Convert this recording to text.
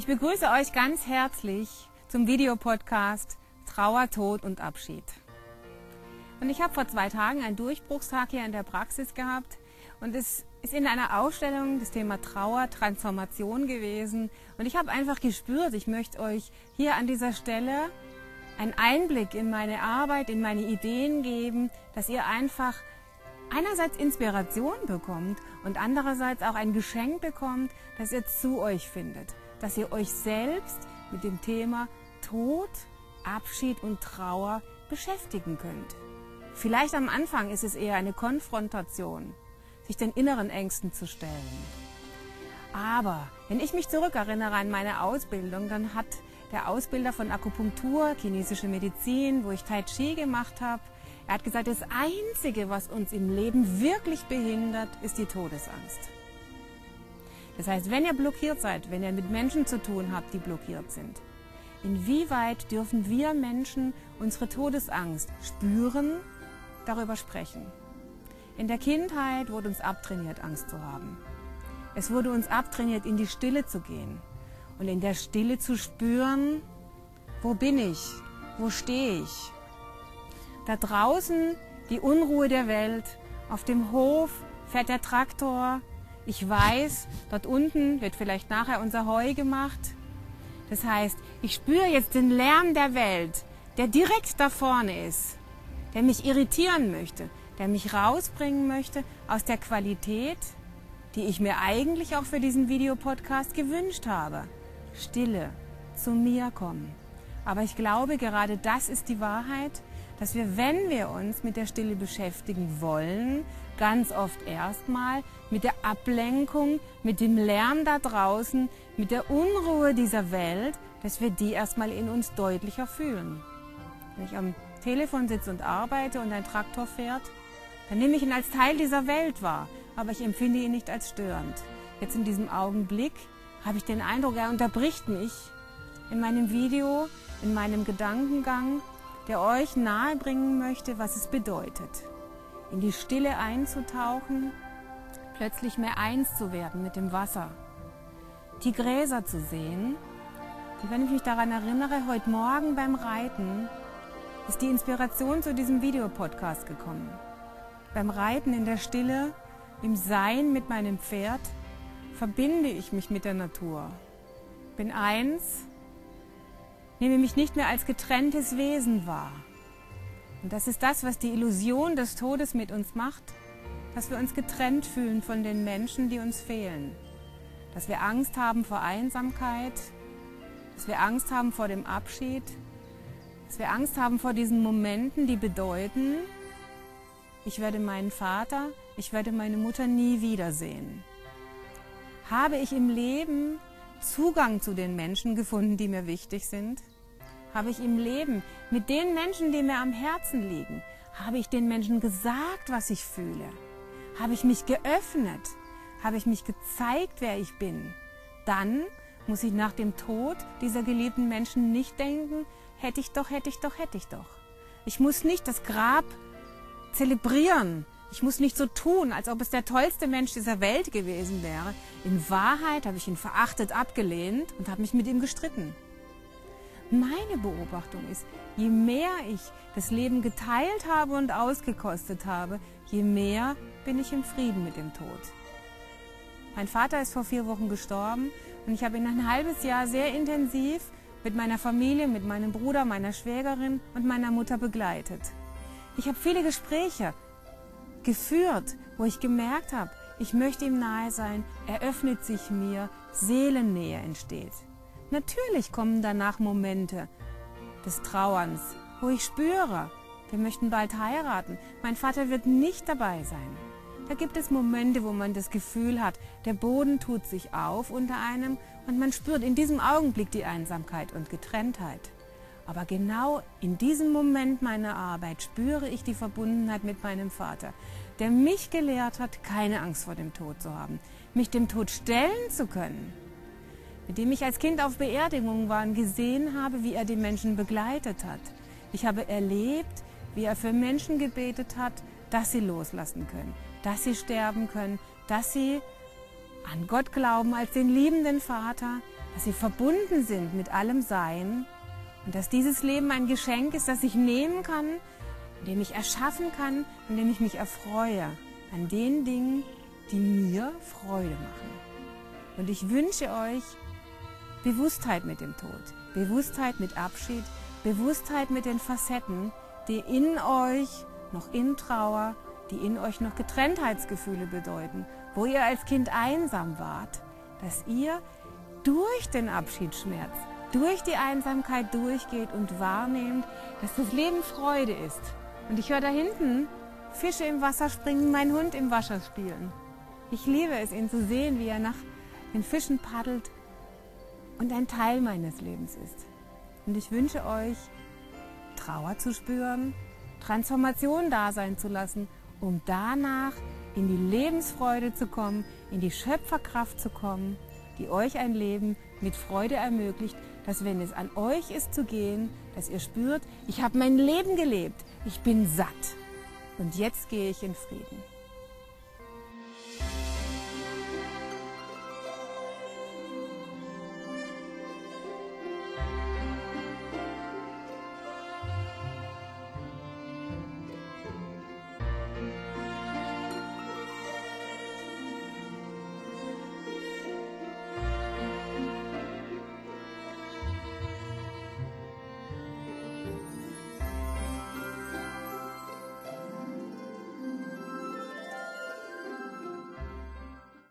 Ich begrüße euch ganz herzlich zum Videopodcast Trauer, Tod und Abschied. Und ich habe vor zwei Tagen einen Durchbruchstag hier in der Praxis gehabt und es ist in einer Ausstellung das Thema Trauer, Transformation gewesen und ich habe einfach gespürt, ich möchte euch hier an dieser Stelle einen Einblick in meine Arbeit, in meine Ideen geben, dass ihr einfach einerseits Inspiration bekommt und andererseits auch ein Geschenk bekommt, das ihr zu euch findet dass ihr euch selbst mit dem Thema Tod, Abschied und Trauer beschäftigen könnt. Vielleicht am Anfang ist es eher eine Konfrontation, sich den inneren Ängsten zu stellen. Aber wenn ich mich zurückerinnere an meine Ausbildung, dann hat der Ausbilder von Akupunktur, chinesische Medizin, wo ich Tai Chi gemacht habe, er hat gesagt, das Einzige, was uns im Leben wirklich behindert, ist die Todesangst. Das heißt, wenn ihr blockiert seid, wenn ihr mit Menschen zu tun habt, die blockiert sind, inwieweit dürfen wir Menschen unsere Todesangst spüren, darüber sprechen? In der Kindheit wurde uns abtrainiert, Angst zu haben. Es wurde uns abtrainiert, in die Stille zu gehen und in der Stille zu spüren, wo bin ich, wo stehe ich. Da draußen die Unruhe der Welt, auf dem Hof fährt der Traktor, ich weiß, dort unten wird vielleicht nachher unser Heu gemacht. Das heißt, ich spüre jetzt den Lärm der Welt, der direkt da vorne ist, der mich irritieren möchte, der mich rausbringen möchte aus der Qualität, die ich mir eigentlich auch für diesen Videopodcast gewünscht habe. Stille, zu mir kommen. Aber ich glaube, gerade das ist die Wahrheit, dass wir, wenn wir uns mit der Stille beschäftigen wollen, ganz oft erstmal mit der Ablenkung, mit dem Lärm da draußen, mit der Unruhe dieser Welt, dass wir die erstmal in uns deutlicher fühlen. Wenn ich am Telefon sitze und arbeite und ein Traktor fährt, dann nehme ich ihn als Teil dieser Welt wahr, aber ich empfinde ihn nicht als störend. Jetzt in diesem Augenblick habe ich den Eindruck, er unterbricht mich in meinem Video, in meinem Gedankengang der euch nahebringen möchte, was es bedeutet, in die Stille einzutauchen, plötzlich mehr eins zu werden mit dem Wasser, die Gräser zu sehen. Und wenn ich mich daran erinnere, heute Morgen beim Reiten ist die Inspiration zu diesem Videopodcast gekommen. Beim Reiten in der Stille, im Sein mit meinem Pferd, verbinde ich mich mit der Natur. Bin eins nehme mich nicht mehr als getrenntes Wesen wahr. Und das ist das, was die Illusion des Todes mit uns macht, dass wir uns getrennt fühlen von den Menschen, die uns fehlen. Dass wir Angst haben vor Einsamkeit, dass wir Angst haben vor dem Abschied, dass wir Angst haben vor diesen Momenten, die bedeuten, ich werde meinen Vater, ich werde meine Mutter nie wiedersehen. Habe ich im Leben Zugang zu den Menschen gefunden, die mir wichtig sind? Habe ich im Leben mit den Menschen, die mir am Herzen liegen, habe ich den Menschen gesagt, was ich fühle? Habe ich mich geöffnet? Habe ich mich gezeigt, wer ich bin? Dann muss ich nach dem Tod dieser geliebten Menschen nicht denken, hätte ich doch, hätte ich doch, hätte ich doch. Ich muss nicht das Grab zelebrieren. Ich muss nicht so tun, als ob es der tollste Mensch dieser Welt gewesen wäre. In Wahrheit habe ich ihn verachtet, abgelehnt und habe mich mit ihm gestritten. Meine Beobachtung ist, je mehr ich das Leben geteilt habe und ausgekostet habe, je mehr bin ich im Frieden mit dem Tod. Mein Vater ist vor vier Wochen gestorben und ich habe ihn ein halbes Jahr sehr intensiv mit meiner Familie, mit meinem Bruder, meiner Schwägerin und meiner Mutter begleitet. Ich habe viele Gespräche geführt, wo ich gemerkt habe, ich möchte ihm nahe sein, er öffnet sich mir, Seelennähe entsteht. Natürlich kommen danach Momente des Trauerns, wo ich spüre, wir möchten bald heiraten. Mein Vater wird nicht dabei sein. Da gibt es Momente, wo man das Gefühl hat, der Boden tut sich auf unter einem und man spürt in diesem Augenblick die Einsamkeit und Getrenntheit. Aber genau in diesem Moment meiner Arbeit spüre ich die Verbundenheit mit meinem Vater, der mich gelehrt hat, keine Angst vor dem Tod zu haben, mich dem Tod stellen zu können mit dem ich als Kind auf Beerdigungen war und gesehen habe, wie er die Menschen begleitet hat. Ich habe erlebt, wie er für Menschen gebetet hat, dass sie loslassen können, dass sie sterben können, dass sie an Gott glauben als den liebenden Vater, dass sie verbunden sind mit allem Sein und dass dieses Leben ein Geschenk ist, das ich nehmen kann, in dem ich erschaffen kann, in dem ich mich erfreue an den Dingen, die mir Freude machen. Und ich wünsche euch Bewusstheit mit dem Tod, Bewusstheit mit Abschied, Bewusstheit mit den Facetten, die in euch noch in Trauer, die in euch noch Getrenntheitsgefühle bedeuten, wo ihr als Kind einsam wart, dass ihr durch den Abschiedsschmerz, durch die Einsamkeit durchgeht und wahrnehmt, dass das Leben Freude ist. Und ich höre da hinten Fische im Wasser springen, mein Hund im Wasser spielen. Ich liebe es, ihn zu sehen, wie er nach den Fischen paddelt und ein Teil meines Lebens ist. Und ich wünsche euch, Trauer zu spüren, Transformation da sein zu lassen, um danach in die Lebensfreude zu kommen, in die Schöpferkraft zu kommen, die euch ein Leben mit Freude ermöglicht, dass wenn es an euch ist zu gehen, dass ihr spürt, ich habe mein Leben gelebt, ich bin satt und jetzt gehe ich in Frieden.